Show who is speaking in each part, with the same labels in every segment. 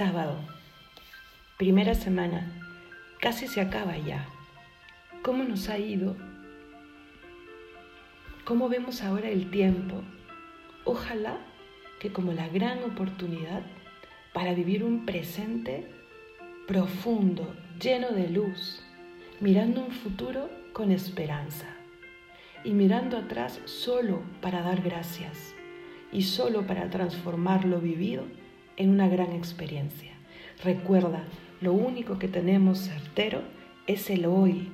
Speaker 1: Sábado, primera semana, casi se acaba ya. ¿Cómo nos ha ido? ¿Cómo vemos ahora el tiempo? Ojalá que como la gran oportunidad para vivir un presente profundo, lleno de luz, mirando un futuro con esperanza y mirando atrás solo para dar gracias y solo para transformar lo vivido en una gran experiencia. Recuerda, lo único que tenemos certero es el hoy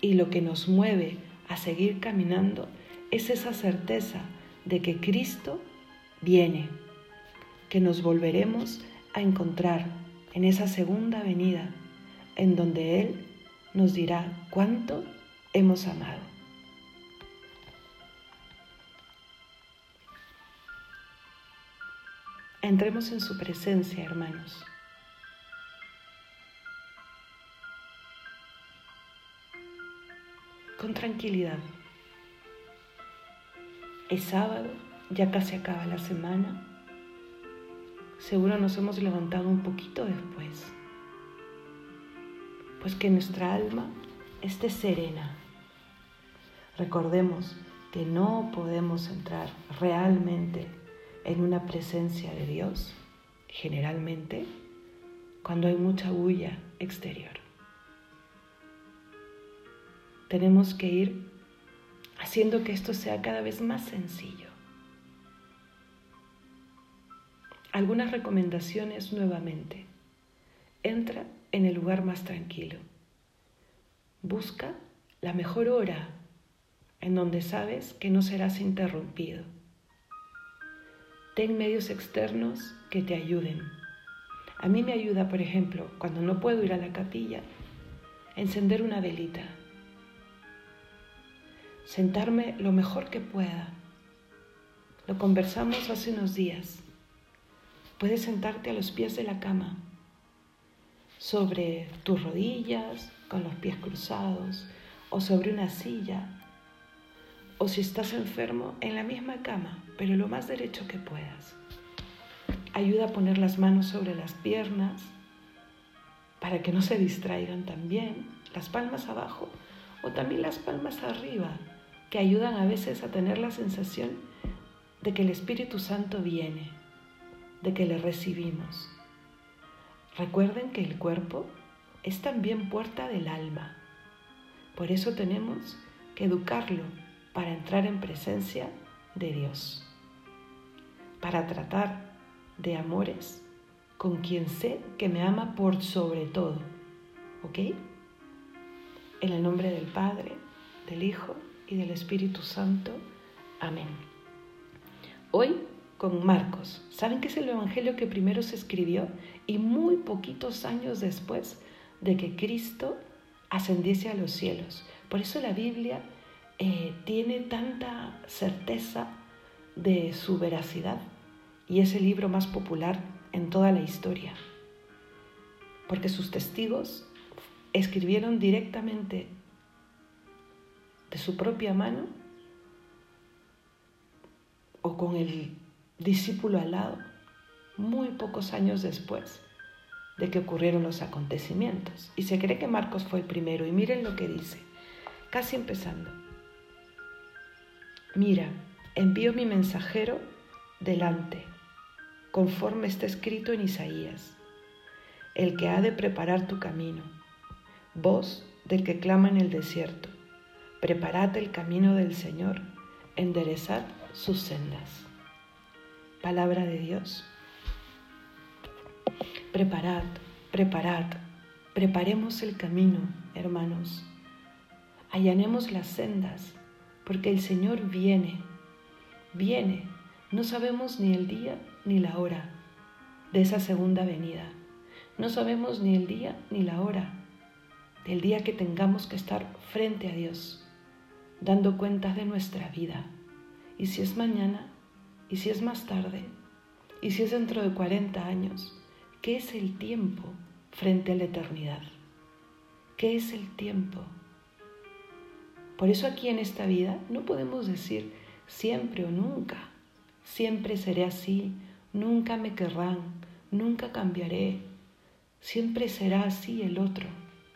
Speaker 1: y lo que nos mueve a seguir caminando es esa certeza de que Cristo viene, que nos volveremos a encontrar en esa segunda venida en donde Él nos dirá cuánto hemos amado. Entremos en su presencia, hermanos. Con tranquilidad. Es sábado, ya casi acaba la semana. Seguro nos hemos levantado un poquito después. Pues que nuestra alma esté serena. Recordemos que no podemos entrar realmente en una presencia de Dios, generalmente, cuando hay mucha bulla exterior. Tenemos que ir haciendo que esto sea cada vez más sencillo. Algunas recomendaciones nuevamente. Entra en el lugar más tranquilo. Busca la mejor hora en donde sabes que no serás interrumpido ten medios externos que te ayuden. A mí me ayuda, por ejemplo, cuando no puedo ir a la capilla, encender una velita, sentarme lo mejor que pueda. Lo conversamos hace unos días. Puedes sentarte a los pies de la cama, sobre tus rodillas, con los pies cruzados, o sobre una silla o si estás enfermo, en la misma cama, pero lo más derecho que puedas. Ayuda a poner las manos sobre las piernas para que no se distraigan también, las palmas abajo o también las palmas arriba, que ayudan a veces a tener la sensación de que el Espíritu Santo viene, de que le recibimos. Recuerden que el cuerpo es también puerta del alma. Por eso tenemos que educarlo para entrar en presencia de Dios, para tratar de amores con quien sé que me ama por sobre todo. ¿Ok? En el nombre del Padre, del Hijo y del Espíritu Santo. Amén. Hoy con Marcos. ¿Saben que es el Evangelio que primero se escribió y muy poquitos años después de que Cristo ascendiese a los cielos? Por eso la Biblia eh, tiene tanta certeza de su veracidad y es el libro más popular en toda la historia, porque sus testigos escribieron directamente de su propia mano o con el discípulo al lado, muy pocos años después de que ocurrieron los acontecimientos. Y se cree que Marcos fue el primero. Y miren lo que dice, casi empezando. Mira, envío mi mensajero delante, conforme está escrito en Isaías, el que ha de preparar tu camino, voz del que clama en el desierto, preparad el camino del Señor, enderezad sus sendas. Palabra de Dios. Preparad, preparad, preparemos el camino, hermanos. Allanemos las sendas porque el Señor viene, viene. No sabemos ni el día ni la hora de esa segunda venida. No sabemos ni el día ni la hora del día que tengamos que estar frente a Dios, dando cuentas de nuestra vida. Y si es mañana, y si es más tarde, y si es dentro de 40 años, ¿qué es el tiempo frente a la eternidad? ¿Qué es el tiempo? Por eso aquí en esta vida no podemos decir siempre o nunca, siempre seré así, nunca me querrán, nunca cambiaré, siempre será así el otro.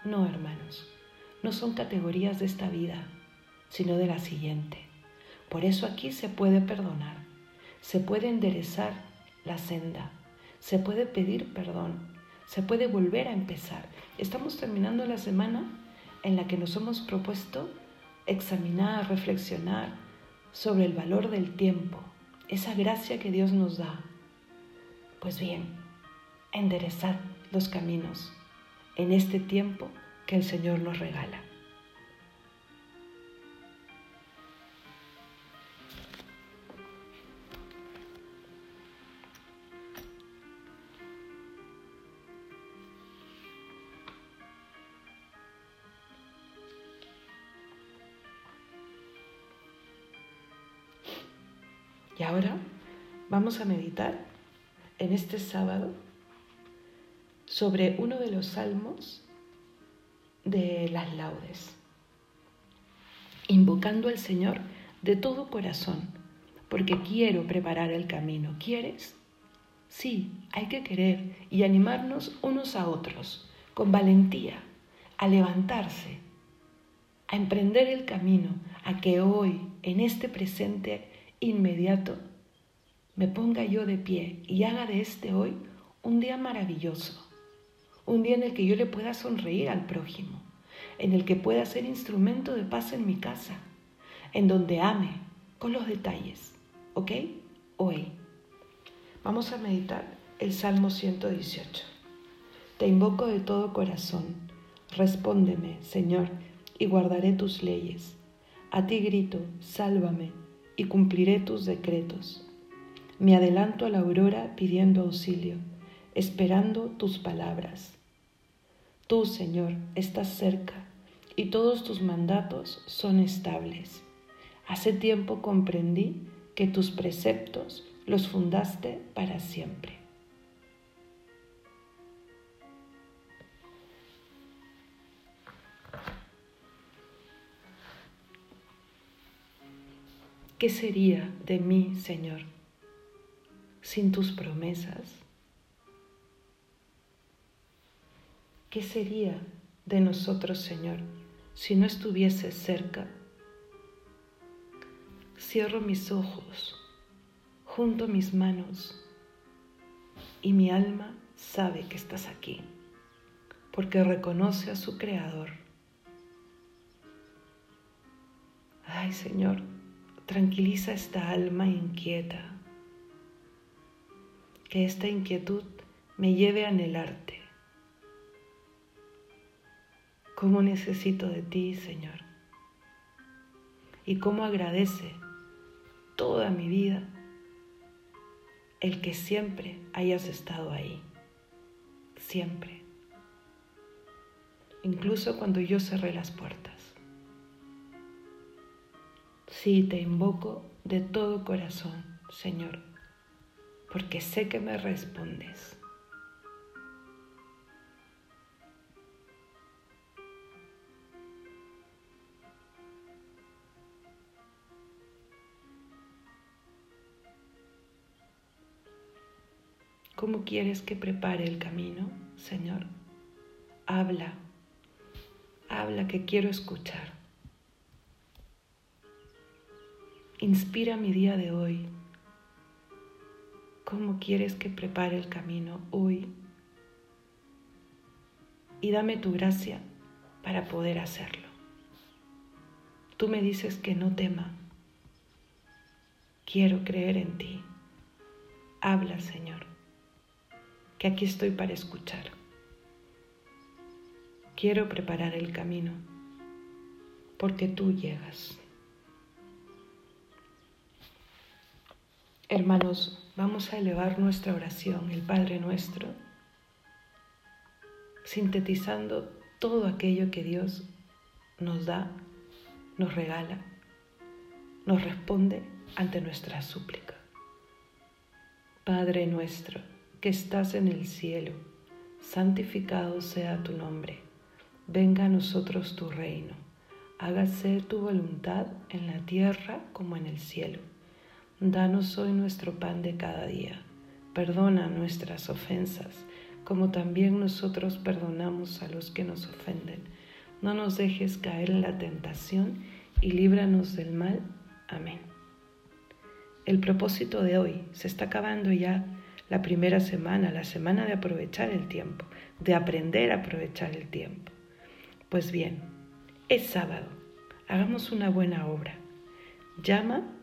Speaker 1: No, hermanos, no son categorías de esta vida, sino de la siguiente. Por eso aquí se puede perdonar, se puede enderezar la senda, se puede pedir perdón, se puede volver a empezar. Estamos terminando la semana en la que nos hemos propuesto examinar, reflexionar sobre el valor del tiempo, esa gracia que Dios nos da. Pues bien, enderezad los caminos en este tiempo que el Señor nos regala. Y ahora vamos a meditar en este sábado sobre uno de los salmos de las laudes, invocando al Señor de todo corazón, porque quiero preparar el camino. ¿Quieres? Sí, hay que querer y animarnos unos a otros, con valentía, a levantarse, a emprender el camino, a que hoy, en este presente, inmediato me ponga yo de pie y haga de este hoy un día maravilloso, un día en el que yo le pueda sonreír al prójimo, en el que pueda ser instrumento de paz en mi casa, en donde ame con los detalles, ¿ok? Hoy. Vamos a meditar el Salmo 118. Te invoco de todo corazón, respóndeme, Señor, y guardaré tus leyes. A ti grito, sálvame y cumpliré tus decretos. Me adelanto a la aurora pidiendo auxilio, esperando tus palabras. Tú, Señor, estás cerca y todos tus mandatos son estables. Hace tiempo comprendí que tus preceptos los fundaste para siempre. ¿Qué sería de mí, Señor, sin tus promesas? ¿Qué sería de nosotros, Señor, si no estuvieses cerca? Cierro mis ojos, junto mis manos y mi alma sabe que estás aquí, porque reconoce a su Creador. Ay, Señor, Tranquiliza esta alma inquieta. Que esta inquietud me lleve a anhelarte. Cómo necesito de ti, Señor. Y cómo agradece toda mi vida el que siempre hayas estado ahí. Siempre. Incluso cuando yo cerré las puertas. Sí, te invoco de todo corazón, Señor, porque sé que me respondes. ¿Cómo quieres que prepare el camino, Señor? Habla, habla que quiero escuchar. Inspira mi día de hoy. ¿Cómo quieres que prepare el camino hoy? Y dame tu gracia para poder hacerlo. Tú me dices que no tema. Quiero creer en ti. Habla, Señor, que aquí estoy para escuchar. Quiero preparar el camino porque tú llegas. Hermanos, vamos a elevar nuestra oración, el Padre nuestro, sintetizando todo aquello que Dios nos da, nos regala, nos responde ante nuestra súplica. Padre nuestro, que estás en el cielo, santificado sea tu nombre, venga a nosotros tu reino, hágase tu voluntad en la tierra como en el cielo. Danos hoy nuestro pan de cada día. perdona nuestras ofensas, como también nosotros perdonamos a los que nos ofenden. No nos dejes caer en la tentación y líbranos del mal. Amén. El propósito de hoy se está acabando ya la primera semana, la semana de aprovechar el tiempo, de aprender a aprovechar el tiempo. Pues bien, es sábado, hagamos una buena obra. Llama,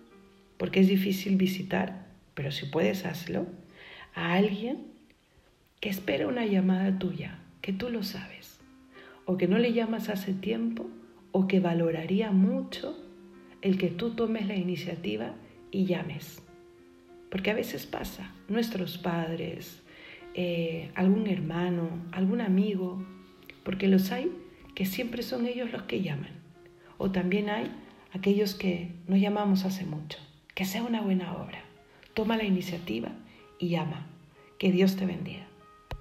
Speaker 1: porque es difícil visitar, pero si puedes hazlo, a alguien que espera una llamada tuya, que tú lo sabes, o que no le llamas hace tiempo, o que valoraría mucho el que tú tomes la iniciativa y llames. Porque a veces pasa, nuestros padres, eh, algún hermano, algún amigo, porque los hay que siempre son ellos los que llaman. O también hay aquellos que no llamamos hace mucho. Que sea una buena obra. Toma la iniciativa y llama. Que Dios te bendiga.